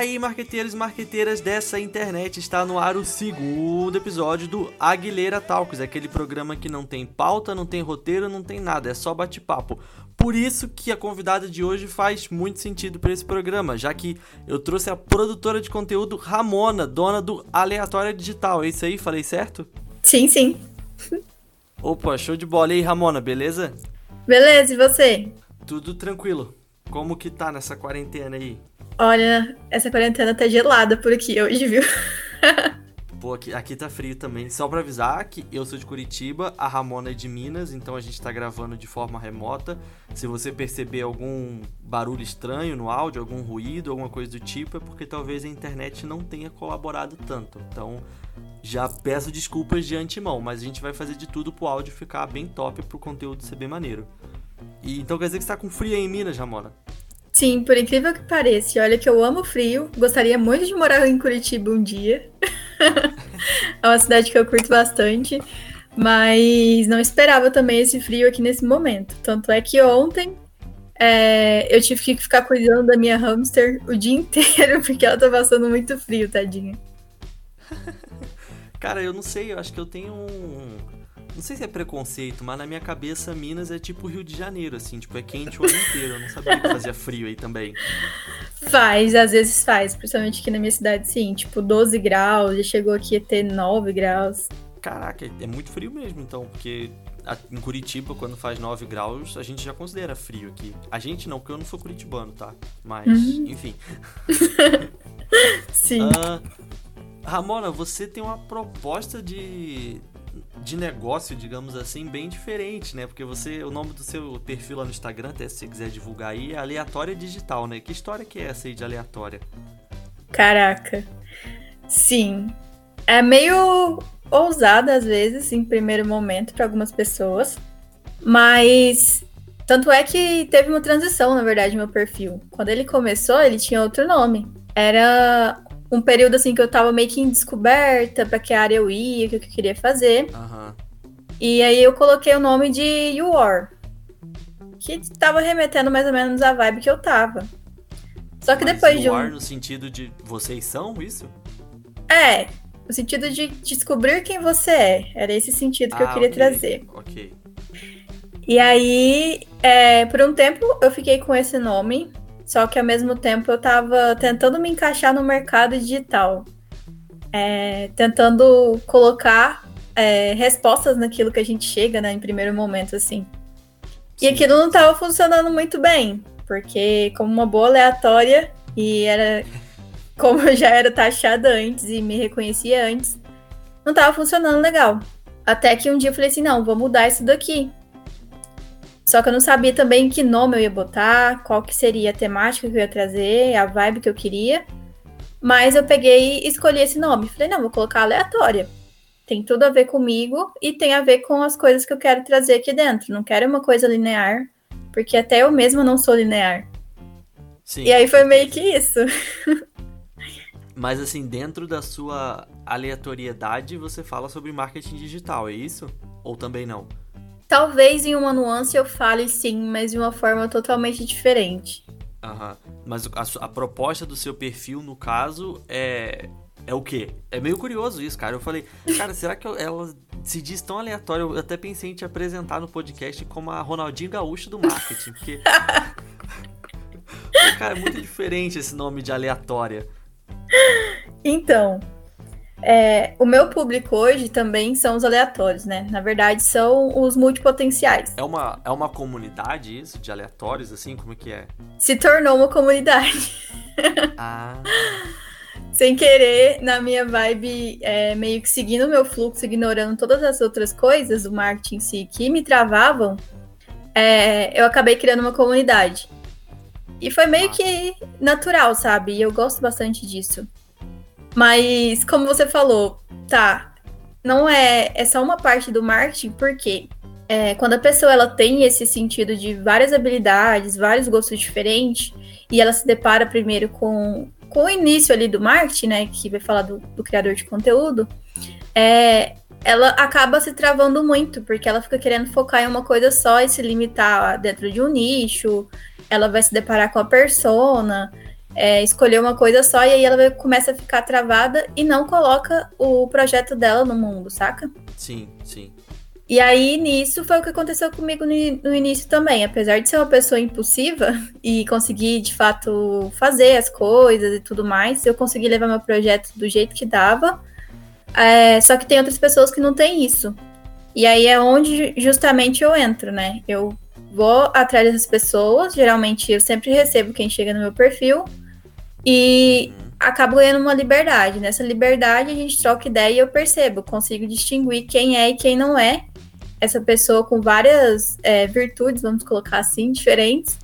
aí, marqueteiros e marqueteiras dessa internet, está no ar o segundo episódio do Aguilera Talks, aquele programa que não tem pauta, não tem roteiro, não tem nada, é só bate-papo. Por isso que a convidada de hoje faz muito sentido para esse programa, já que eu trouxe a produtora de conteúdo Ramona, dona do Aleatória Digital. É isso aí? Falei certo? Sim, sim. Opa, show de bola. E aí, Ramona, beleza? Beleza, e você? Tudo tranquilo. Como que tá nessa quarentena aí? Olha, essa quarentena tá gelada por aqui hoje, viu? Pô, aqui, aqui tá frio também. Só pra avisar que eu sou de Curitiba, a Ramona é de Minas, então a gente tá gravando de forma remota. Se você perceber algum barulho estranho no áudio, algum ruído, alguma coisa do tipo, é porque talvez a internet não tenha colaborado tanto. Então já peço desculpas de antemão, mas a gente vai fazer de tudo pro áudio ficar bem top pro conteúdo ser bem maneiro. E então quer dizer que você tá com frio aí em Minas, Ramona? Sim, por incrível que pareça, olha que eu amo frio, gostaria muito de morar em Curitiba um dia. é uma cidade que eu curto bastante, mas não esperava também esse frio aqui nesse momento. Tanto é que ontem é, eu tive que ficar cuidando da minha hamster o dia inteiro, porque ela tá passando muito frio, tadinha. Cara, eu não sei, eu acho que eu tenho um não sei se é preconceito, mas na minha cabeça Minas é tipo Rio de Janeiro, assim, tipo, é quente o ano inteiro. Eu não sabia que fazia frio aí também. Faz, às vezes faz, principalmente aqui na minha cidade, sim, tipo 12 graus, já chegou aqui a ter 9 graus. Caraca, é muito frio mesmo, então, porque em Curitiba, quando faz 9 graus, a gente já considera frio aqui. A gente não, porque eu não sou curitibano, tá? Mas, uhum. enfim. sim. Uh, Ramona, você tem uma proposta de de negócio, digamos assim, bem diferente, né? Porque você, o nome do seu perfil lá no Instagram, até se você quiser divulgar aí, é Aleatória Digital, né? Que história que é essa aí de aleatória? Caraca. Sim. É meio ousada às vezes, em primeiro momento, para algumas pessoas. Mas tanto é que teve uma transição, na verdade, no meu perfil. Quando ele começou, ele tinha outro nome. Era um período assim que eu tava meio que em descoberta para que área eu ia, o que eu queria fazer. Uhum. E aí eu coloquei o nome de You Are. Que tava remetendo mais ou menos à vibe que eu tava. Só que Mas depois you de um. Are no sentido de vocês são isso? É, no sentido de descobrir quem você é. Era esse sentido que ah, eu queria okay. trazer. Ok. E aí, é, por um tempo eu fiquei com esse nome. Só que ao mesmo tempo eu estava tentando me encaixar no mercado digital. É, tentando colocar é, respostas naquilo que a gente chega, né, em primeiro momento, assim. Sim. E aquilo não estava funcionando muito bem, porque como uma boa aleatória, e era como eu já era taxada antes e me reconhecia antes, não estava funcionando legal. Até que um dia eu falei assim, não, vou mudar isso daqui. Só que eu não sabia também que nome eu ia botar, qual que seria a temática que eu ia trazer, a vibe que eu queria. Mas eu peguei e escolhi esse nome. Falei, não, vou colocar aleatória. Tem tudo a ver comigo e tem a ver com as coisas que eu quero trazer aqui dentro. Não quero uma coisa linear, porque até eu mesma não sou linear. Sim. E aí foi meio que isso. Mas assim, dentro da sua aleatoriedade, você fala sobre marketing digital, é isso? Ou também não? Talvez em uma nuance eu fale sim, mas de uma forma totalmente diferente. Aham. Mas a, a proposta do seu perfil, no caso, é. É o quê? É meio curioso isso, cara. Eu falei, cara, será que ela se diz tão aleatória? Eu até pensei em te apresentar no podcast como a Ronaldinho Gaúcho do marketing, porque. cara, é muito diferente esse nome de aleatória. Então, é, o meu público hoje também são os aleatórios, né? Na verdade, são os multipotenciais. É uma, é uma comunidade isso, de aleatórios, assim? Como é que é? Se tornou uma comunidade. Ah. Sem querer, na minha vibe, é, meio que seguindo o meu fluxo, ignorando todas as outras coisas do marketing em si que me travavam, é, eu acabei criando uma comunidade. E foi meio que natural, sabe? E eu gosto bastante disso. Mas, como você falou, tá, não é, é só uma parte do marketing, porque é, quando a pessoa ela tem esse sentido de várias habilidades, vários gostos diferentes, e ela se depara primeiro com, com o início ali do marketing, né, que vai falar do, do criador de conteúdo, é, ela acaba se travando muito, porque ela fica querendo focar em uma coisa só e se limitar dentro de um nicho, ela vai se deparar com a persona, é, escolher uma coisa só e aí ela começa a ficar travada e não coloca o projeto dela no mundo, saca? Sim, sim. E aí, nisso, foi o que aconteceu comigo no, início também. Apesar de ser uma pessoa impulsiva e conseguir, de fato, fazer as coisas e tudo mais, eu consegui levar meu projeto do jeito que dava. É, só que tem outras pessoas que não têm isso. E aí é onde justamente eu entro, né? Eu vou atrás dessas pessoas, geralmente eu sempre recebo quem chega no meu perfil. E acabo ganhando uma liberdade. Nessa liberdade a gente troca ideia e eu percebo, consigo distinguir quem é e quem não é essa pessoa com várias é, virtudes, vamos colocar assim, diferentes,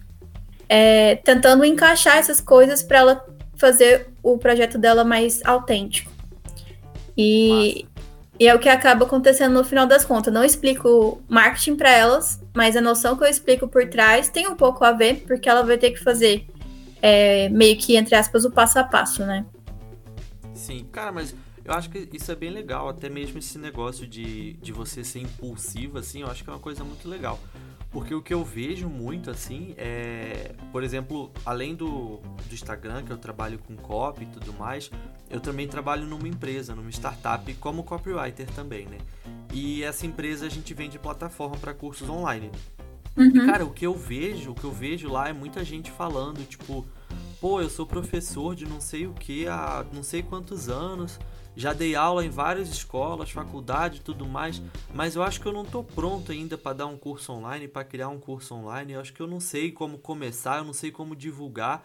é, tentando encaixar essas coisas para ela fazer o projeto dela mais autêntico. E, e, é o que acaba acontecendo no final das contas. Não explico marketing para elas, mas a noção que eu explico por trás tem um pouco a ver, porque ela vai ter que fazer é, meio que, entre aspas, o passo a passo, né? Sim, cara, mas eu acho que isso é bem legal, até mesmo esse negócio de, de você ser impulsivo, assim, eu acho que é uma coisa muito legal. Porque o que eu vejo muito, assim, é. Por exemplo, além do, do Instagram, que eu trabalho com copy e tudo mais, eu também trabalho numa empresa, numa startup, como copywriter também, né? E essa empresa a gente vende plataforma para cursos online. Uhum. E, cara, o que eu vejo, o que eu vejo lá é muita gente falando, tipo, pô, eu sou professor de não sei o que há não sei quantos anos já dei aula em várias escolas, faculdade e tudo mais, mas eu acho que eu não estou pronto ainda para dar um curso online, para criar um curso online. Eu acho que eu não sei como começar, eu não sei como divulgar.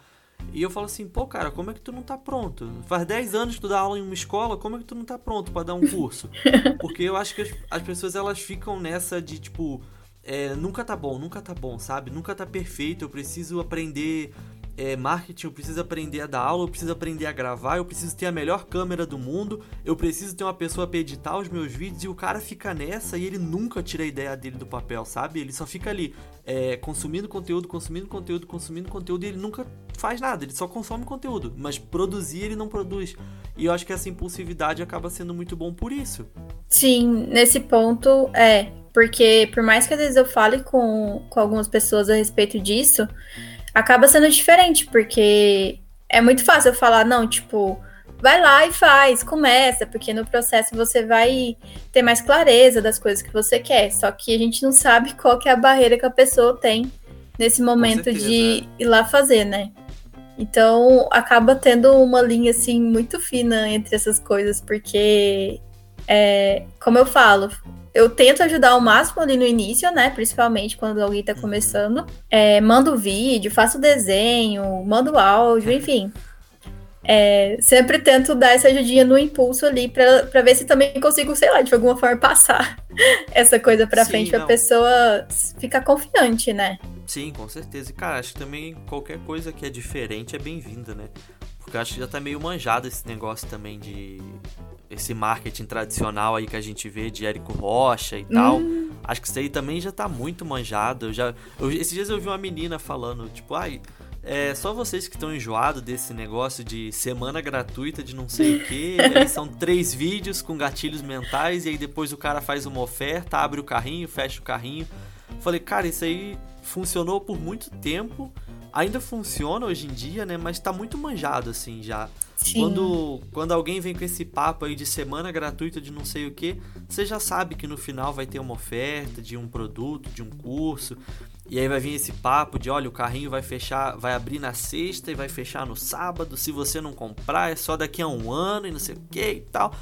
E eu falo assim, pô, cara, como é que tu não tá pronto? Faz 10 anos que tu dá aula em uma escola, como é que tu não tá pronto para dar um curso? Porque eu acho que as, as pessoas elas ficam nessa de tipo, é, nunca tá bom, nunca tá bom, sabe? Nunca tá perfeito, eu preciso aprender é, marketing, eu preciso aprender a dar aula, eu preciso aprender a gravar, eu preciso ter a melhor câmera do mundo, eu preciso ter uma pessoa para editar os meus vídeos e o cara fica nessa e ele nunca tira a ideia dele do papel, sabe? Ele só fica ali é, consumindo conteúdo, consumindo conteúdo, consumindo conteúdo e ele nunca faz nada, ele só consome conteúdo, mas produzir ele não produz. E eu acho que essa impulsividade acaba sendo muito bom por isso. Sim, nesse ponto é, porque por mais que às vezes eu fale com, com algumas pessoas a respeito disso acaba sendo diferente, porque é muito fácil eu falar, não, tipo, vai lá e faz, começa, porque no processo você vai ter mais clareza das coisas que você quer. Só que a gente não sabe qual que é a barreira que a pessoa tem nesse momento de é. ir lá fazer, né? Então acaba tendo uma linha assim muito fina entre essas coisas, porque é, como eu falo, eu tento ajudar o máximo ali no início, né? Principalmente quando alguém tá começando. É, mando vídeo, faço desenho, mando áudio, enfim. É, sempre tento dar essa ajudinha no impulso ali para ver se também consigo, sei lá, de alguma forma passar essa coisa para frente pra pessoa ficar confiante, né? Sim, com certeza. E, cara, acho que também qualquer coisa que é diferente é bem-vinda, né? Porque eu acho que já tá meio manjado esse negócio também de esse marketing tradicional aí que a gente vê de Érico Rocha e tal. Hum. Acho que isso aí também já tá muito manjado. Eu já, eu, esses dias eu vi uma menina falando, tipo, ai, é só vocês que estão enjoados desse negócio de semana gratuita de não sei o que. aí são três vídeos com gatilhos mentais e aí depois o cara faz uma oferta, abre o carrinho, fecha o carrinho. Falei, cara, isso aí funcionou por muito tempo. Ainda funciona hoje em dia, né? Mas tá muito manjado assim já. Quando, quando alguém vem com esse papo aí de semana gratuita de não sei o que, você já sabe que no final vai ter uma oferta de um produto, de um curso. E aí vai vir esse papo de, olha, o carrinho vai fechar, vai abrir na sexta e vai fechar no sábado. Se você não comprar, é só daqui a um ano e não sei o que e tal.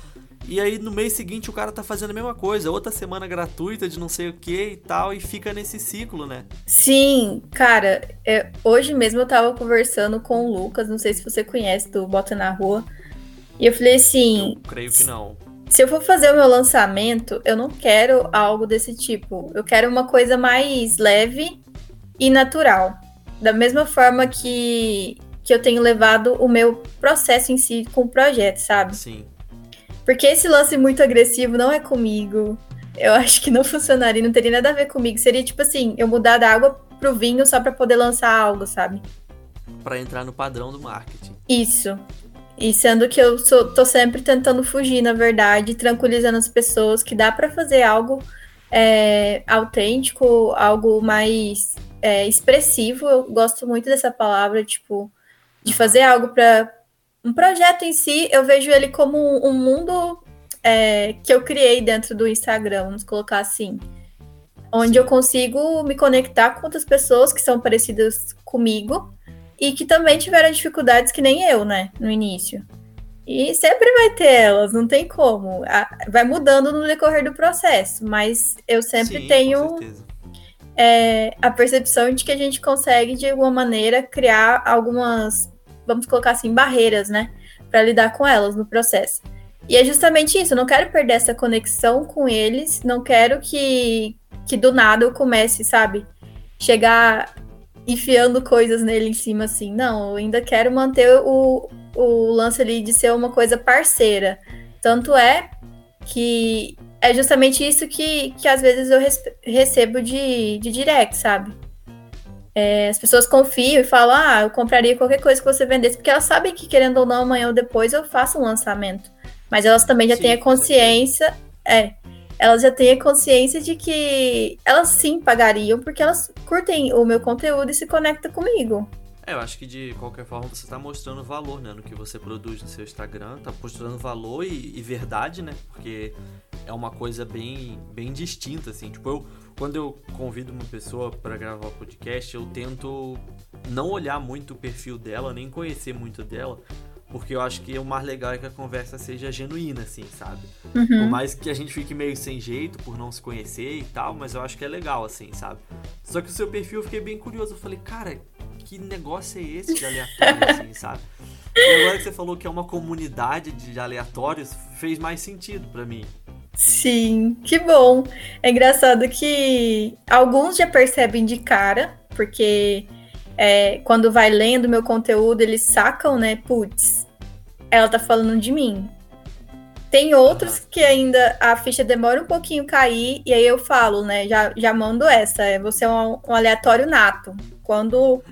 E aí no mês seguinte o cara tá fazendo a mesma coisa, outra semana gratuita de não sei o que e tal, e fica nesse ciclo, né? Sim, cara, é, hoje mesmo eu tava conversando com o Lucas, não sei se você conhece do Bota na Rua, e eu falei assim. Eu creio que não. Se eu for fazer o meu lançamento, eu não quero algo desse tipo. Eu quero uma coisa mais leve e natural. Da mesma forma que, que eu tenho levado o meu processo em si com o projeto, sabe? Sim. Porque esse lance muito agressivo não é comigo. Eu acho que não funcionaria, não teria nada a ver comigo. Seria tipo assim, eu mudar da água pro vinho só para poder lançar algo, sabe? Para entrar no padrão do marketing. Isso. E sendo que eu sou, tô sempre tentando fugir, na verdade, tranquilizando as pessoas que dá para fazer algo é, autêntico, algo mais é, expressivo. Eu gosto muito dessa palavra, tipo, de fazer algo para um projeto em si, eu vejo ele como um mundo é, que eu criei dentro do Instagram, vamos colocar assim. Onde Sim. eu consigo me conectar com outras pessoas que são parecidas comigo e que também tiveram dificuldades que nem eu, né, no início. E sempre vai ter elas, não tem como. Vai mudando no decorrer do processo, mas eu sempre Sim, tenho é, a percepção de que a gente consegue, de alguma maneira, criar algumas, vamos colocar assim, barreiras, né, para lidar com elas no processo. E é justamente isso, eu não quero perder essa conexão com eles, não quero que, que do nada eu comece, sabe, chegar enfiando coisas nele em cima assim. Não, eu ainda quero manter o, o lance ali de ser uma coisa parceira. Tanto é que é justamente isso que, que às vezes eu recebo de, de direct, sabe? É, as pessoas confiam e falam, ah, eu compraria qualquer coisa que você vendesse, porque elas sabem que, querendo ou não, amanhã ou depois eu faço um lançamento. Mas elas também já sim, têm a consciência. É. Elas já têm a consciência de que elas sim pagariam, porque elas curtem o meu conteúdo e se conectam comigo. É, eu acho que de qualquer forma você está mostrando valor, né? No que você produz no seu Instagram, tá mostrando valor e, e, verdade, né? Porque é uma coisa bem, bem distinta, assim. Tipo, eu, quando eu convido uma pessoa para gravar o podcast, eu tento não olhar muito o perfil dela, nem conhecer muito dela, porque eu acho que o mais legal é que a conversa seja genuína, assim, sabe? Uhum. Por mais que a gente fique meio sem jeito por não se conhecer e tal, mas eu acho que é legal, assim, sabe? Só que o seu perfil eu fiquei bem curioso. Eu falei, cara, que negócio é esse de aleatório, assim, sabe? E agora que você falou que é uma comunidade de aleatórios, fez mais sentido para mim. Sim, que bom. É engraçado que alguns já percebem de cara, porque é, quando vai lendo meu conteúdo, eles sacam, né? Putz, ela tá falando de mim. Tem outros que ainda a ficha demora um pouquinho cair, e aí eu falo, né? Já, já mando essa. É, você é um, um aleatório nato. Quando,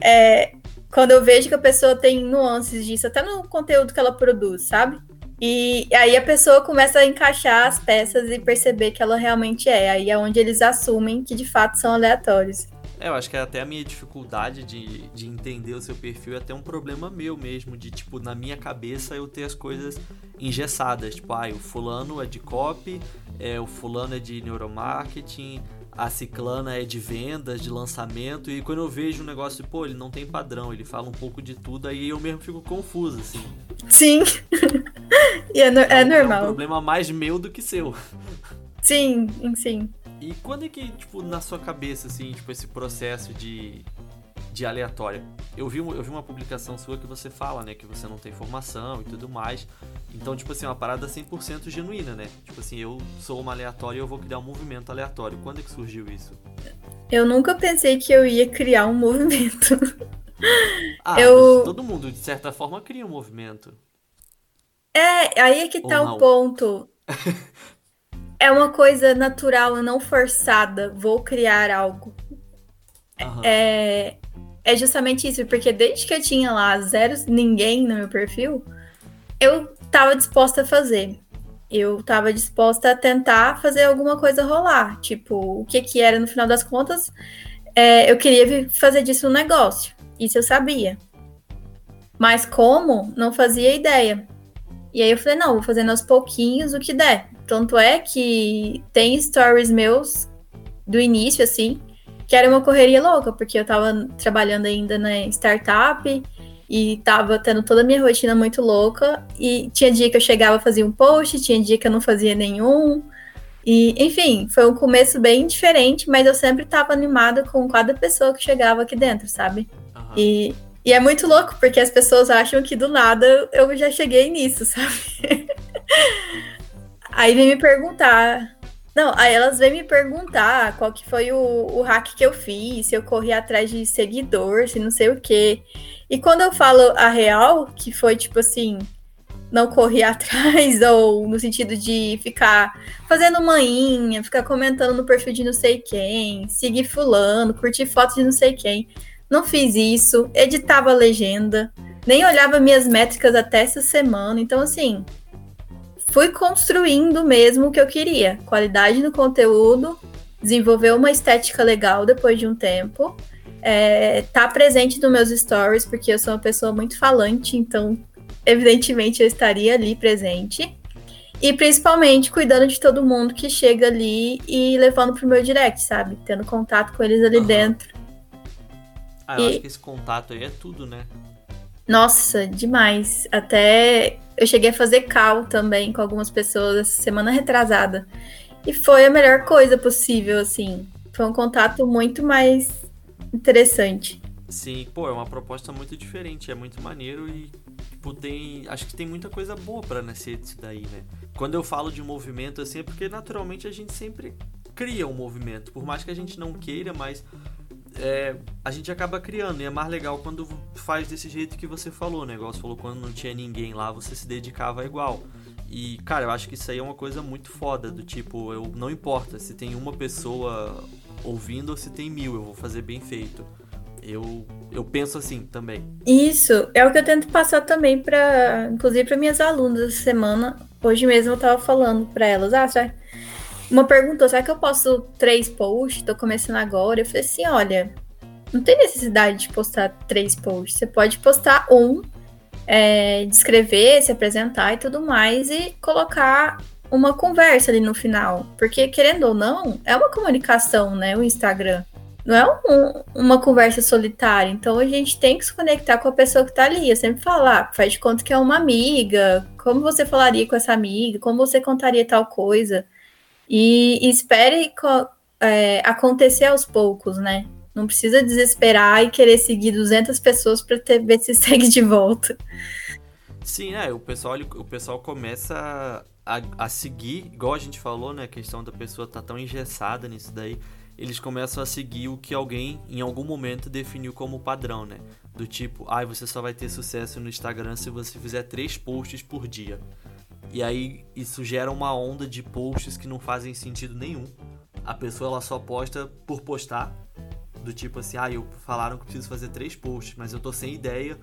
é, quando eu vejo que a pessoa tem nuances disso, até no conteúdo que ela produz, sabe? E aí a pessoa começa a encaixar as peças e perceber que ela realmente é. Aí é onde eles assumem que de fato são aleatórios. É, eu acho que até a minha dificuldade de, de entender o seu perfil é até um problema meu mesmo, de tipo, na minha cabeça eu ter as coisas engessadas. Tipo, ah, o fulano é de copy, é, o fulano é de neuromarketing, a ciclana é de vendas, de lançamento, e quando eu vejo um negócio, pô, ele não tem padrão, ele fala um pouco de tudo, aí eu mesmo fico confuso, assim. Sim. e é, no, é, é normal. É um problema mais meu do que seu. Sim, sim. E quando é que, tipo, na sua cabeça, assim, tipo, esse processo de, de aleatório? Eu vi, eu vi uma publicação sua que você fala, né, que você não tem formação e tudo mais. Então, tipo assim, uma parada 100% genuína, né? Tipo assim, eu sou uma aleatória e eu vou criar um movimento aleatório. Quando é que surgiu isso? Eu nunca pensei que eu ia criar um movimento. Ah, eu... todo mundo, de certa forma, cria um movimento. É, aí é que Ou tá não. o ponto. é uma coisa natural e não forçada. Vou criar algo. Uhum. É, é justamente isso, porque desde que eu tinha lá zero ninguém no meu perfil, eu tava disposta a fazer. Eu tava disposta a tentar fazer alguma coisa rolar. Tipo, o que que era no final das contas? É, eu queria fazer disso um negócio. Isso eu sabia. Mas como? Não fazia ideia. E aí eu falei, não, vou fazendo aos pouquinhos o que der. Tanto é que tem stories meus do início, assim, que era uma correria louca, porque eu tava trabalhando ainda na startup e tava tendo toda a minha rotina muito louca. E tinha dia que eu chegava a fazer um post, tinha dia que eu não fazia nenhum. E, enfim, foi um começo bem diferente, mas eu sempre tava animada com cada pessoa que chegava aqui dentro, sabe? Uhum. E, e é muito louco, porque as pessoas acham que do nada eu já cheguei nisso, sabe? Aí vem me perguntar. Não, aí elas vêm me perguntar qual que foi o, o hack que eu fiz, se eu corri atrás de seguidor, se não sei o quê. E quando eu falo a real, que foi tipo assim, não corri atrás, ou no sentido de ficar fazendo manhinha, ficar comentando no perfil de não sei quem, seguir fulano, curtir fotos de não sei quem. Não fiz isso, editava a legenda, nem olhava minhas métricas até essa semana. Então, assim, fui construindo mesmo o que eu queria. Qualidade no conteúdo, desenvolver uma estética legal depois de um tempo. é, tá presente nos meus stories, porque eu sou uma pessoa muito falante, então, evidentemente, eu estaria ali presente. E principalmente cuidando de todo mundo que chega ali e levando pro meu direct, sabe? Tendo contato com eles ali uhum. dentro. Ah, eu e... acho que esse contato aí é tudo, né? Nossa, demais. Até eu cheguei a fazer cal também com algumas pessoas semana retrasada. E foi a melhor coisa possível, assim. Foi um contato muito mais interessante. Sim, pô, é uma proposta muito diferente, é muito maneiro e tipo, tem, acho que tem muita coisa boa para nascer disso daí, né? Quando eu falo de movimento assim é porque naturalmente a gente sempre cria um movimento, por mais que a gente não queira, mas é, a gente acaba criando. E é mais legal quando faz desse jeito que você falou, né? Igual você falou, quando não tinha ninguém lá, você se dedicava igual. E, cara, eu acho que isso aí é uma coisa muito foda, do tipo, eu não importa se tem uma pessoa ouvindo ou se tem mil, eu vou fazer bem feito. Eu, eu penso assim também. Isso, é o que eu tento passar também para, inclusive para minhas alunas essa semana. Hoje mesmo eu tava falando para elas, ah, será uma perguntou: será que eu posto três posts? Tô começando agora. Eu falei assim: olha, não tem necessidade de postar três posts. Você pode postar um, é, descrever, se apresentar e tudo mais, e colocar uma conversa ali no final. Porque, querendo ou não, é uma comunicação, né? O Instagram. Não é um, uma conversa solitária. Então a gente tem que se conectar com a pessoa que tá ali. Eu sempre falo, ah, faz de conta que é uma amiga. Como você falaria com essa amiga? Como você contaria tal coisa? E, espere é, acontecer aos poucos, né? Não precisa desesperar e querer seguir 200 pessoas para ver se segue de volta. Sim, é, o pessoal, o pessoal começa a, a seguir, igual a gente falou, né? A questão da pessoa tá tão engessada nisso daí. Eles começam a seguir o que alguém em algum momento definiu como padrão, né? Do tipo, ai, ah, você só vai ter sucesso no Instagram se você fizer três posts por dia. E aí isso gera uma onda de posts que não fazem sentido nenhum. A pessoa ela só posta por postar. Do tipo assim, ah, eu falaram que preciso fazer três posts, mas eu tô sem ideia.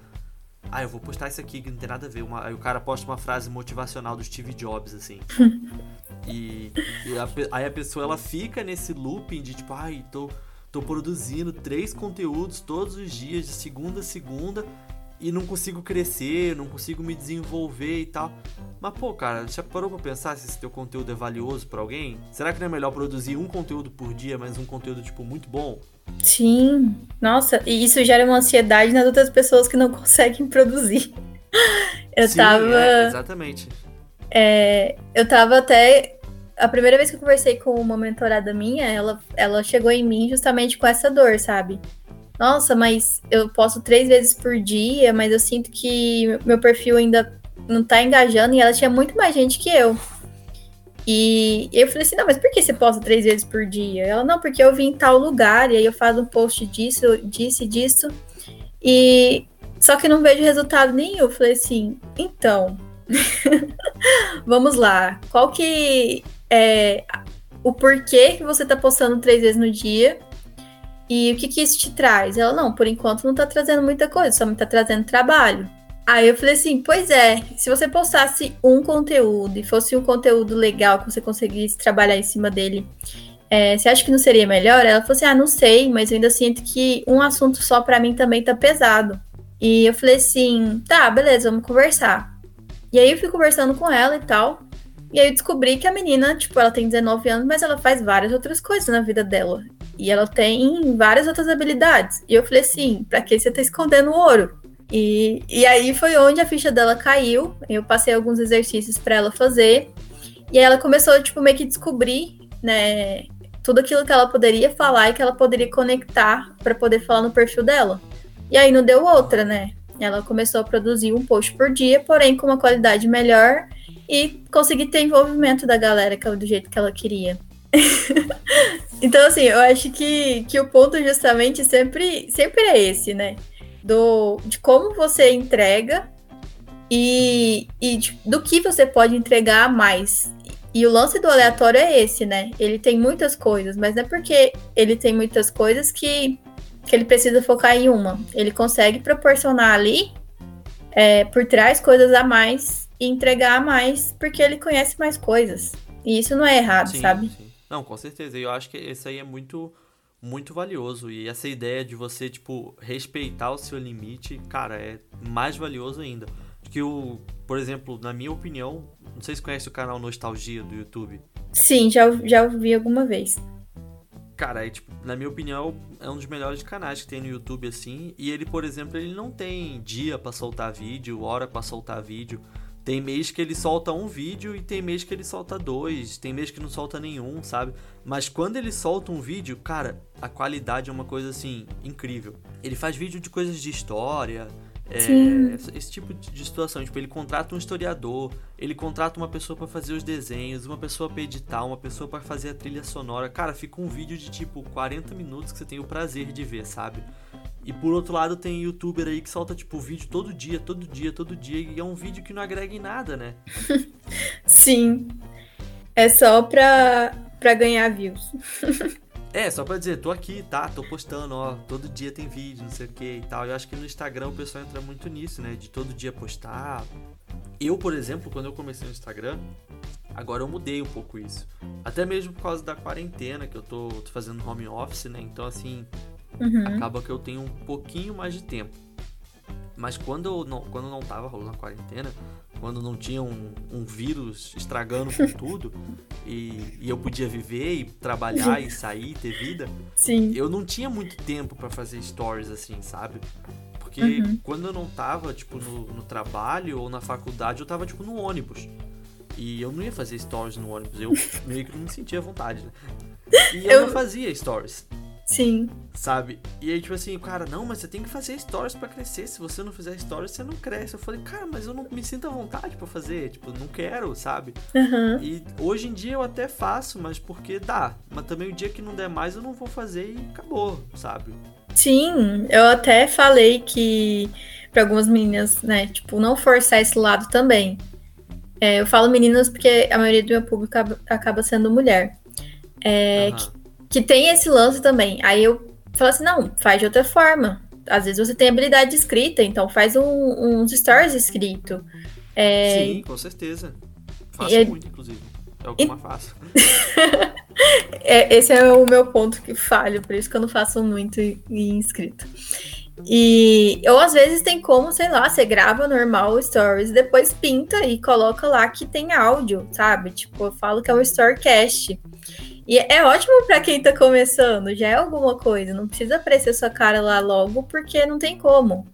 Ah, eu vou postar isso aqui que não tem nada a ver. Uma... Aí o cara posta uma frase motivacional do Steve Jobs, assim. e, e a, aí a pessoa ela fica nesse looping de tipo, ai, tô, tô produzindo três conteúdos todos os dias, de segunda a segunda e não consigo crescer, não consigo me desenvolver e tal. Mas, pô, cara, já parou pra pensar se esse teu conteúdo é valioso para alguém? Será que não é melhor produzir um conteúdo por dia, mas um conteúdo, tipo, muito bom? Sim, nossa, e isso gera uma ansiedade nas outras pessoas que não conseguem produzir. Eu Sim, tava. É, exatamente. É, eu tava até. A primeira vez que eu conversei com uma mentorada minha, ela, ela chegou em mim justamente com essa dor, sabe? Nossa, mas eu posto três vezes por dia, mas eu sinto que meu perfil ainda não tá engajando e ela tinha muito mais gente que eu. E eu falei assim, não, mas por que você posta três vezes por dia? Ela, não, porque eu vim em tal lugar e aí eu faço um post disso, disso e disso. E só que não vejo resultado nenhum. Eu falei assim, então, vamos lá. Qual que é o porquê que você tá postando três vezes no dia? E o que, que isso te traz? Ela, não, por enquanto não tá trazendo muita coisa, só me tá trazendo trabalho. Aí eu falei assim, pois é, se você postasse um conteúdo e fosse um conteúdo legal que você conseguisse trabalhar em cima dele, é, você acha que não seria melhor? Ela falou assim, ah, não sei, mas eu ainda sinto que um assunto só para mim também tá pesado. E eu falei assim, tá, beleza, vamos conversar. E aí eu fui conversando com ela e tal. E aí eu descobri que a menina, tipo, ela tem 19 anos, mas ela faz várias outras coisas na vida dela. E ela tem várias outras habilidades. E eu falei assim, pra que você tá escondendo o ouro? E, e aí foi onde a ficha dela caiu. Eu passei alguns exercícios para ela fazer. E aí ela começou, tipo, meio que descobrir, né, tudo aquilo que ela poderia falar e que ela poderia conectar para poder falar no perfil dela. E aí não deu outra, né? Ela começou a produzir um post por dia, porém com uma qualidade melhor e conseguir ter envolvimento da galera do jeito que ela queria. então, assim, eu acho que, que o ponto justamente sempre, sempre é esse, né? Do, de como você entrega e, e de, do que você pode entregar mais. E o lance do aleatório é esse, né? Ele tem muitas coisas, mas não é porque ele tem muitas coisas que, que ele precisa focar em uma. Ele consegue proporcionar ali, é, por trás, coisas a mais e entregar mais porque ele conhece mais coisas. E isso não é errado, sim, sabe? Sim. Não, com certeza. E eu acho que esse aí é muito muito valioso. E essa ideia de você, tipo, respeitar o seu limite, cara, é mais valioso ainda. Que o, por exemplo, na minha opinião, não sei se conhece o canal Nostalgia do YouTube. Sim, já, já ouvi alguma vez. Cara, é, tipo, na minha opinião, é um dos melhores canais que tem no YouTube, assim. E ele, por exemplo, ele não tem dia para soltar vídeo, hora para soltar vídeo. Tem mês que ele solta um vídeo e tem mês que ele solta dois, tem mês que não solta nenhum, sabe? Mas quando ele solta um vídeo, cara, a qualidade é uma coisa assim incrível. Ele faz vídeo de coisas de história, é, esse tipo de situação, tipo, ele contrata um historiador, ele contrata uma pessoa para fazer os desenhos, uma pessoa para editar, uma pessoa para fazer a trilha sonora. Cara, fica um vídeo de tipo 40 minutos que você tem o prazer de ver, sabe? E por outro lado tem youtuber aí que solta tipo vídeo todo dia, todo dia, todo dia, e é um vídeo que não agrega em nada, né? Sim. É só pra, pra ganhar views. É, só pra dizer, tô aqui, tá? Tô postando, ó, todo dia tem vídeo, não sei o que e tal. Eu acho que no Instagram o pessoal entra muito nisso, né? De todo dia postar. Eu, por exemplo, quando eu comecei no Instagram, agora eu mudei um pouco isso. Até mesmo por causa da quarentena, que eu tô, tô fazendo home office, né? Então, assim, uhum. acaba que eu tenho um pouquinho mais de tempo. Mas quando eu não, quando não tava rolando a quarentena, quando não tinha um, um vírus estragando com tudo, e, e, eu podia viver e trabalhar e sair, ter vida, Sim. eu não tinha muito tempo para fazer stories assim, sabe? Porque uhum. quando eu não tava, tipo, no, no, trabalho ou na faculdade, eu tava, tipo, no ônibus. E eu não ia fazer stories no ônibus, eu meio que não me sentia à vontade, né? E eu, eu não fazia stories. Sim. Sabe? E aí, tipo assim, o cara, não, mas você tem que fazer stories para crescer. Se você não fizer stories, você não cresce. Eu falei, cara, mas eu não me sinto à vontade para fazer. Tipo, não quero, sabe? Uhum. E hoje em dia eu até faço, mas porque dá. Mas também o dia que não der mais, eu não vou fazer e acabou, sabe? Sim, eu até falei que para algumas meninas, né, tipo, não forçar esse lado também. É, eu falo meninas porque a maioria do meu público acaba sendo mulher. É, uhum que tem esse lance também. Aí eu falo assim, não, faz de outra forma. Às vezes você tem habilidade de escrita, então faz um, uns stories escrito. É... Sim, com certeza. Faço e... muito, inclusive. É o que eu mais faço. é, esse é o meu ponto que falho, por isso que eu não faço muito em escrito. E ou às vezes tem como, sei lá, você grava normal stories, depois pinta e coloca lá que tem áudio, sabe? Tipo, eu falo que é um storycast. E é ótimo para quem tá começando, já é alguma coisa, não precisa aparecer sua cara lá logo, porque não tem como.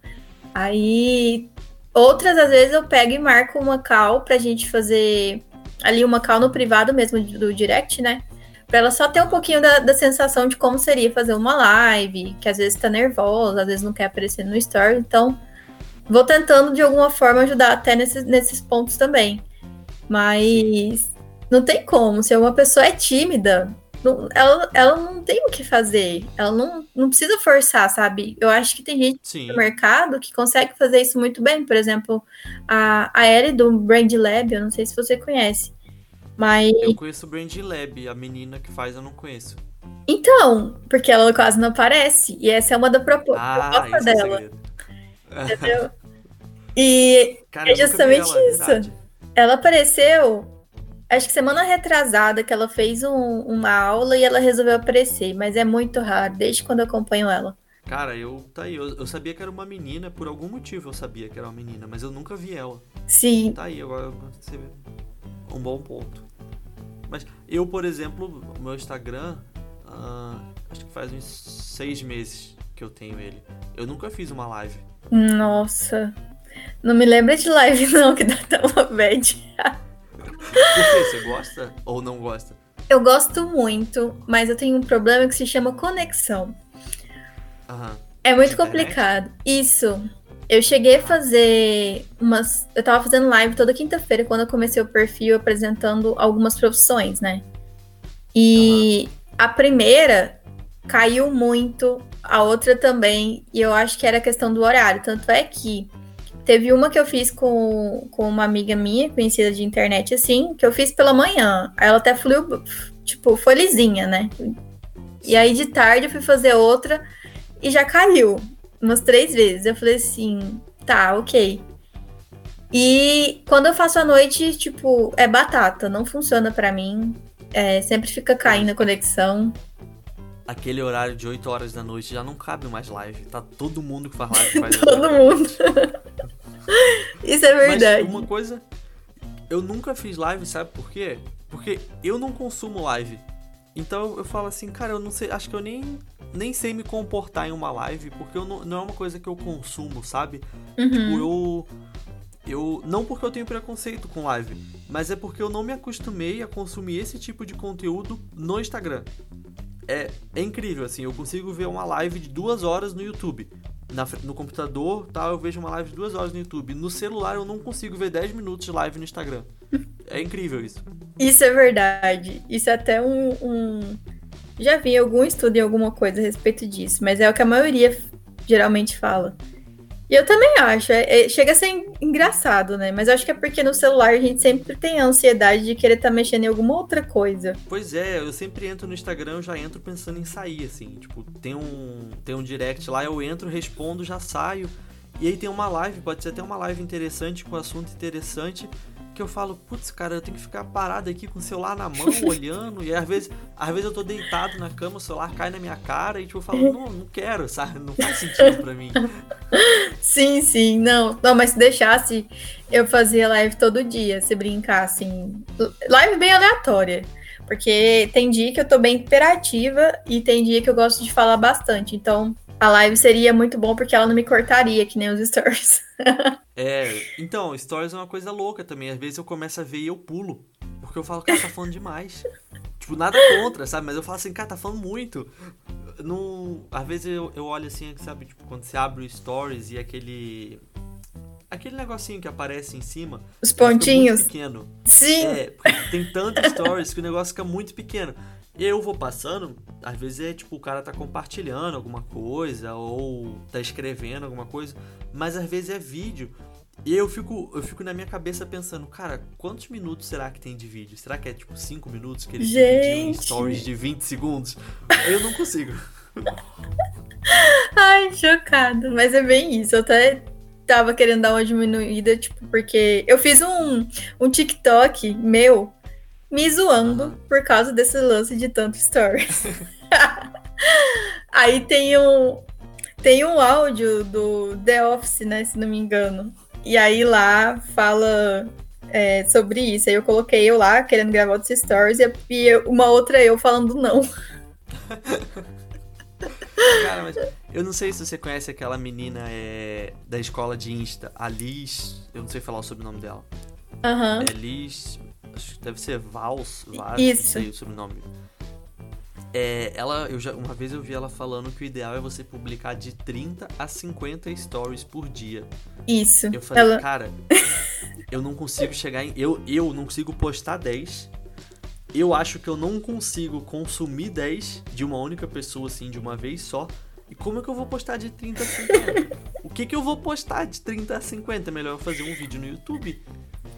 Aí, outras às vezes eu pego e marco uma call pra gente fazer ali uma call no privado mesmo do direct, né? Pra ela só ter um pouquinho da, da sensação de como seria fazer uma live, que às vezes tá nervosa, às vezes não quer aparecer no story, então vou tentando de alguma forma ajudar até nesses, nesses pontos também. Mas não tem como. Se uma pessoa é tímida, não, ela, ela não tem o que fazer. Ela não, não precisa forçar, sabe? Eu acho que tem gente Sim. no mercado que consegue fazer isso muito bem. Por exemplo, a, a Ellie do Brand Lab, eu não sei se você conhece. Mas. Eu conheço o Brand Lab, a menina que faz eu não conheço. Então, porque ela quase não aparece. E essa é uma da ah, proposta é dela. É entendeu? E Cara, é justamente ela, isso. É ela apareceu Acho que semana retrasada que ela fez um, uma aula e ela resolveu aparecer, mas é muito raro, desde quando eu acompanho ela. Cara, eu tá aí, eu, eu, sabia que era uma menina, por algum motivo eu sabia que era uma menina, mas eu nunca vi ela. Sim. Tá aí, agora você vê. Um bom ponto. Mas eu, por exemplo, o meu Instagram, uh, acho que faz uns seis meses que eu tenho ele. Eu nunca fiz uma live. Nossa. Não me lembra de live, não, que dá tão bad. Você gosta ou não gosta? Eu gosto muito, mas eu tenho um problema que se chama conexão. Uhum. É muito complicado. Isso. Eu cheguei a fazer umas. Eu tava fazendo live toda quinta-feira quando eu comecei o perfil apresentando algumas profissões, né? E uhum. a primeira caiu muito, a outra também, e eu acho que era questão do horário. Tanto é que Teve uma que eu fiz com, com uma amiga minha, conhecida de internet, assim, que eu fiz pela manhã. Aí ela até fluiu, tipo, foi lisinha, né? E aí de tarde eu fui fazer outra e já caiu umas três vezes. Eu falei assim, tá, ok. E quando eu faço à noite, tipo, é batata, não funciona para mim. É, sempre fica caindo a conexão. aquele horário de 8 horas da noite já não cabe mais live. Tá todo mundo que faz live faz Todo mundo. Isso é verdade. Mas uma coisa, eu nunca fiz live, sabe por quê? Porque eu não consumo live. Então eu falo assim, cara, eu não sei, acho que eu nem, nem sei me comportar em uma live, porque eu não, não é uma coisa que eu consumo, sabe? Uhum. Tipo, eu. Eu. Não porque eu tenho preconceito com live, mas é porque eu não me acostumei a consumir esse tipo de conteúdo no Instagram. É, é incrível, assim, eu consigo ver uma live de duas horas no YouTube. Na, no computador, tal, eu vejo uma live de duas horas no YouTube. No celular eu não consigo ver 10 minutos de live no Instagram. É incrível isso. Isso é verdade. Isso é até um, um, Já vi algum estudo em alguma coisa a respeito disso, mas é o que a maioria geralmente fala. E eu também acho, é, é, chega a ser engraçado, né? Mas acho que é porque no celular a gente sempre tem a ansiedade de querer estar tá mexendo em alguma outra coisa. Pois é, eu sempre entro no Instagram, já entro pensando em sair, assim. Tipo, tem um, tem um direct lá, eu entro, respondo, já saio. E aí tem uma live, pode ser até uma live interessante, com assunto interessante que eu falo, putz, cara, eu tenho que ficar parado aqui com o celular na mão, olhando, e às vezes, às vezes eu tô deitado na cama, o celular cai na minha cara, e tipo, eu falo, não, não quero, sabe? Não faz sentido pra mim. Sim, sim, não. Não, mas se deixasse, eu fazia live todo dia, se brincar, assim. Live bem aleatória. Porque tem dia que eu tô bem imperativa e tem dia que eu gosto de falar bastante. Então, a live seria muito bom porque ela não me cortaria, que nem os stories. é, então, stories é uma coisa louca também. Às vezes eu começo a ver e eu pulo. Porque eu falo, cara, tá falando demais. tipo, nada contra, sabe? Mas eu falo assim, cara, tá falando muito. Não, às vezes eu, eu olho assim, sabe? Tipo, quando você abre o stories e aquele. Aquele negocinho que aparece em cima. Os pontinhos. Muito pequeno. Sim. É, tem tantos stories que o negócio fica muito pequeno. E eu vou passando, às vezes é tipo o cara tá compartilhando alguma coisa ou tá escrevendo alguma coisa, mas às vezes é vídeo. E eu fico, eu fico na minha cabeça pensando, cara, quantos minutos será que tem de vídeo? Será que é tipo 5 minutos que eles dividiam em stories de 20 segundos? Eu não consigo. Ai, chocado. Mas é bem isso. Eu até tava querendo dar uma diminuída, tipo, porque eu fiz um, um TikTok meu me zoando por causa desse lance de tanto stories. Aí tem um, tem um áudio do The Office, né, se não me engano. E aí lá fala é, sobre isso. Aí eu coloquei eu lá querendo gravar outros stories e uma outra eu falando não. Cara, mas eu não sei se você conhece aquela menina é, da escola de Insta, a Liz. Eu não sei falar o sobrenome dela. Uhum. É Liz acho que deve ser Vals, Vals Isso. não sei o sobrenome. É, ela, eu já, uma vez eu vi ela falando que o ideal é você publicar de 30 a 50 stories por dia. Isso. Eu falei, ela... cara, eu não consigo chegar em. Eu, eu não consigo postar 10. Eu acho que eu não consigo consumir 10 de uma única pessoa, assim, de uma vez só. E como é que eu vou postar de 30 a 50? o que que eu vou postar de 30 a 50? É melhor eu fazer um vídeo no YouTube.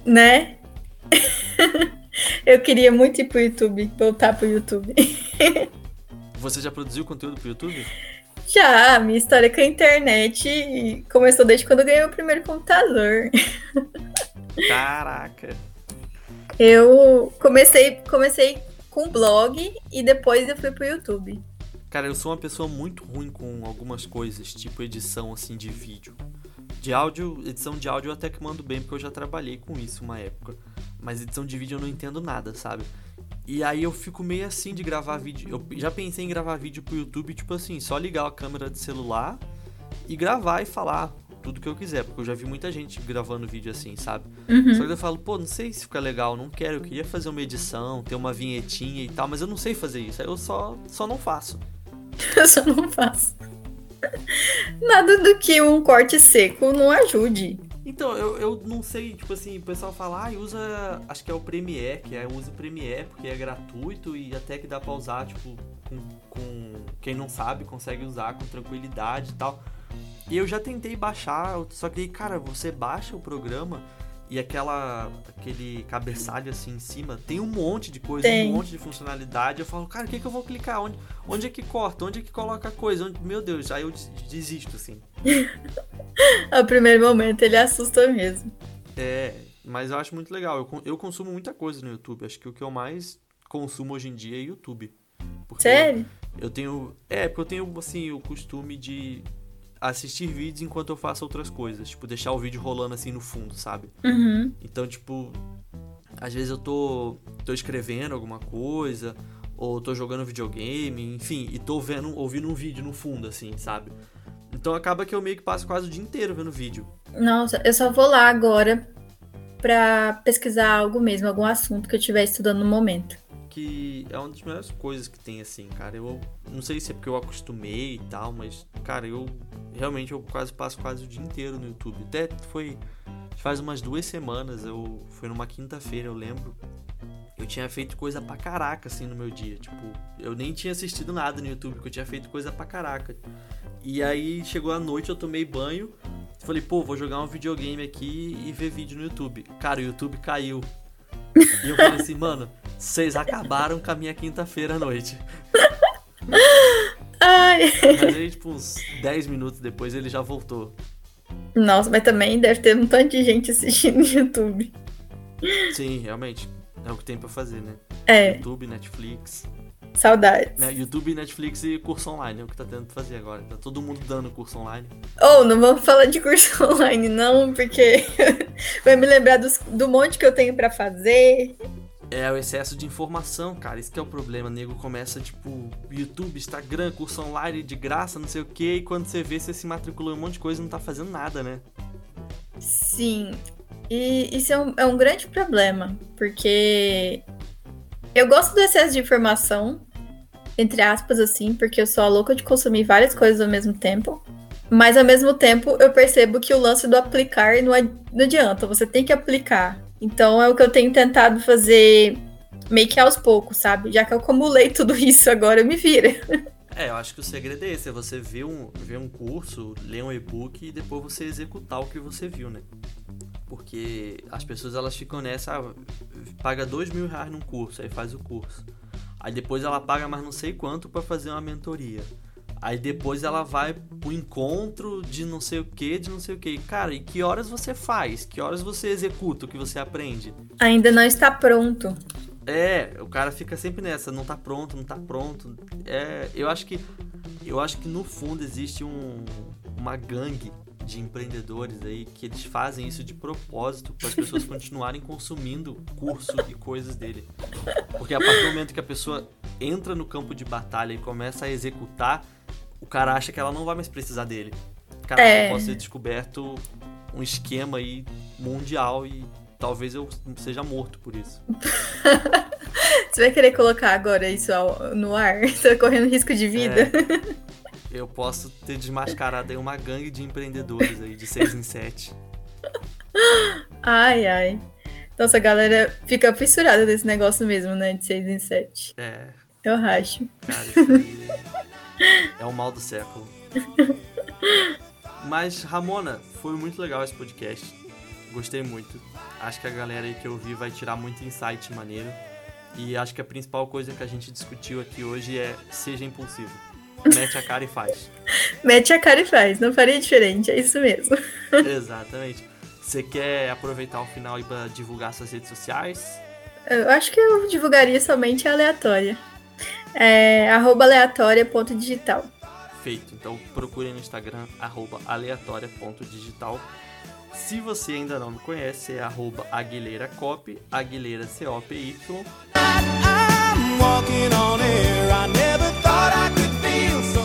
Né? eu queria muito ir pro YouTube, voltar pro YouTube. Você já produziu conteúdo pro YouTube? Já, minha história com a internet começou desde quando eu ganhei o primeiro computador. Caraca! Eu comecei, comecei com blog e depois eu fui pro YouTube. Cara, eu sou uma pessoa muito ruim com algumas coisas, tipo edição assim de vídeo. De áudio, edição de áudio eu até que mando bem, porque eu já trabalhei com isso uma época. Mas edição de vídeo eu não entendo nada, sabe? E aí eu fico meio assim de gravar vídeo. Eu já pensei em gravar vídeo pro YouTube, tipo assim, só ligar a câmera de celular e gravar e falar tudo que eu quiser, porque eu já vi muita gente gravando vídeo assim, sabe? Uhum. Só que eu falo, pô, não sei se fica legal, não quero, eu queria fazer uma edição, ter uma vinhetinha e tal, mas eu não sei fazer isso, aí eu só, só não faço. eu só não faço. Nada do que um corte seco não ajude. Então, eu, eu não sei, tipo assim, o pessoal fala, ah, usa, acho que é o Premiere, que é, usa o Premiere porque é gratuito e até que dá pra usar, tipo, com, com quem não sabe consegue usar com tranquilidade e tal. E eu já tentei baixar, só que, cara, você baixa o programa e aquela aquele cabeçalho assim em cima tem um monte de coisa, tem. um monte de funcionalidade. Eu falo, cara, o que, que eu vou clicar? Onde, onde é que corta? Onde é que coloca a coisa? Onde, meu Deus, aí eu desisto, assim. A primeiro momento ele assusta mesmo. É, mas eu acho muito legal. Eu, eu consumo muita coisa no YouTube. Acho que o que eu mais consumo hoje em dia é YouTube. Sério? Eu tenho. É, porque eu tenho, assim, o costume de assistir vídeos enquanto eu faço outras coisas. Tipo, deixar o vídeo rolando assim no fundo, sabe? Uhum. Então, tipo, às vezes eu tô, tô escrevendo alguma coisa, ou tô jogando videogame, enfim, e tô vendo, ouvindo um vídeo no fundo, assim, sabe? Então acaba que eu meio que passo quase o dia inteiro vendo vídeo. Nossa, eu só vou lá agora pra pesquisar algo mesmo, algum assunto que eu estiver estudando no momento. Que é uma das melhores coisas que tem, assim, cara. Eu não sei se é porque eu acostumei e tal, mas, cara, eu realmente eu quase passo quase o dia inteiro no YouTube. Até foi. Faz umas duas semanas, eu foi numa quinta-feira, eu lembro. Eu tinha feito coisa pra caraca, assim, no meu dia. Tipo, eu nem tinha assistido nada no YouTube, porque eu tinha feito coisa pra caraca. E aí chegou a noite, eu tomei banho. Falei, pô, vou jogar um videogame aqui e ver vídeo no YouTube. Cara, o YouTube caiu. E eu falei assim, mano, vocês acabaram com a minha quinta-feira à noite. Ai. Mas aí, tipo, uns 10 minutos depois ele já voltou. Nossa, mas também deve ter um tanto de gente assistindo no YouTube. Sim, realmente. É o que tem pra fazer, né? É, YouTube, Netflix. saudades. Né? YouTube, Netflix e curso online é o que tá tendo pra fazer agora. Tá todo mundo dando curso online. Ou não vamos falar de curso online, não, porque vai me lembrar dos- do monte que eu tenho pra fazer. É o excesso de informação, cara. Isso que é o problema. O nego começa, tipo, YouTube, Instagram, curso online de graça, não sei o que. E quando você vê, você se matriculou em um monte de coisa e não tá fazendo nada, né? Sim. E isso é um, é um grande problema, porque eu gosto do excesso de informação, entre aspas, assim, porque eu sou a louca de consumir várias coisas ao mesmo tempo. Mas ao mesmo tempo eu percebo que o lance do aplicar não, ad- não adianta, você tem que aplicar. Então é o que eu tenho tentado fazer meio que aos poucos, sabe? Já que eu acumulei tudo isso agora, me vira. É, eu acho que o segredo é esse, é você ver um, ver um curso, ler um e-book e depois você executar o que você viu, né? Porque as pessoas elas ficam nessa, ah, paga dois mil reais num curso, aí faz o curso. Aí depois ela paga mais não sei quanto pra fazer uma mentoria. Aí depois ela vai pro encontro de não sei o que, de não sei o que. Cara, e que horas você faz? Que horas você executa o que você aprende? Ainda não está pronto. É, o cara fica sempre nessa, não tá pronto, não tá pronto. É, eu acho que eu acho que no fundo existe um, uma gangue de empreendedores aí que eles fazem isso de propósito para as pessoas continuarem consumindo curso e coisas dele. Porque a partir do momento que a pessoa entra no campo de batalha e começa a executar, o cara acha que ela não vai mais precisar dele. Cara, É. pode ser descoberto um esquema aí mundial e talvez eu seja morto por isso. Você vai querer colocar agora isso no ar? Você tá correndo risco de vida? É. Eu posso ter desmascarado aí uma gangue de empreendedores aí, de 6 em 7. Ai, ai. Nossa, a galera fica fissurada desse negócio mesmo, né? De 6 em 7. É, Eu racho. cara, isso aí é o mal do século. Mas, Ramona, foi muito legal esse podcast. Gostei muito. Acho que a galera aí que eu vi vai tirar muito insight maneiro. E acho que a principal coisa que a gente discutiu aqui hoje é seja impulsivo. Mete a cara e faz. Mete a cara e faz. Não faria diferente. É isso mesmo. Exatamente. Você quer aproveitar o final aí pra divulgar suas redes sociais? Eu acho que eu divulgaria somente a aleatória. É arroba aleatória.digital. Feito. Então procure no Instagram, arroba aleatória.digital. Se você ainda não me conhece, é arroba aguileiracop, aguileira C-O-P-Y. I'm walking on air. I never thought I could feels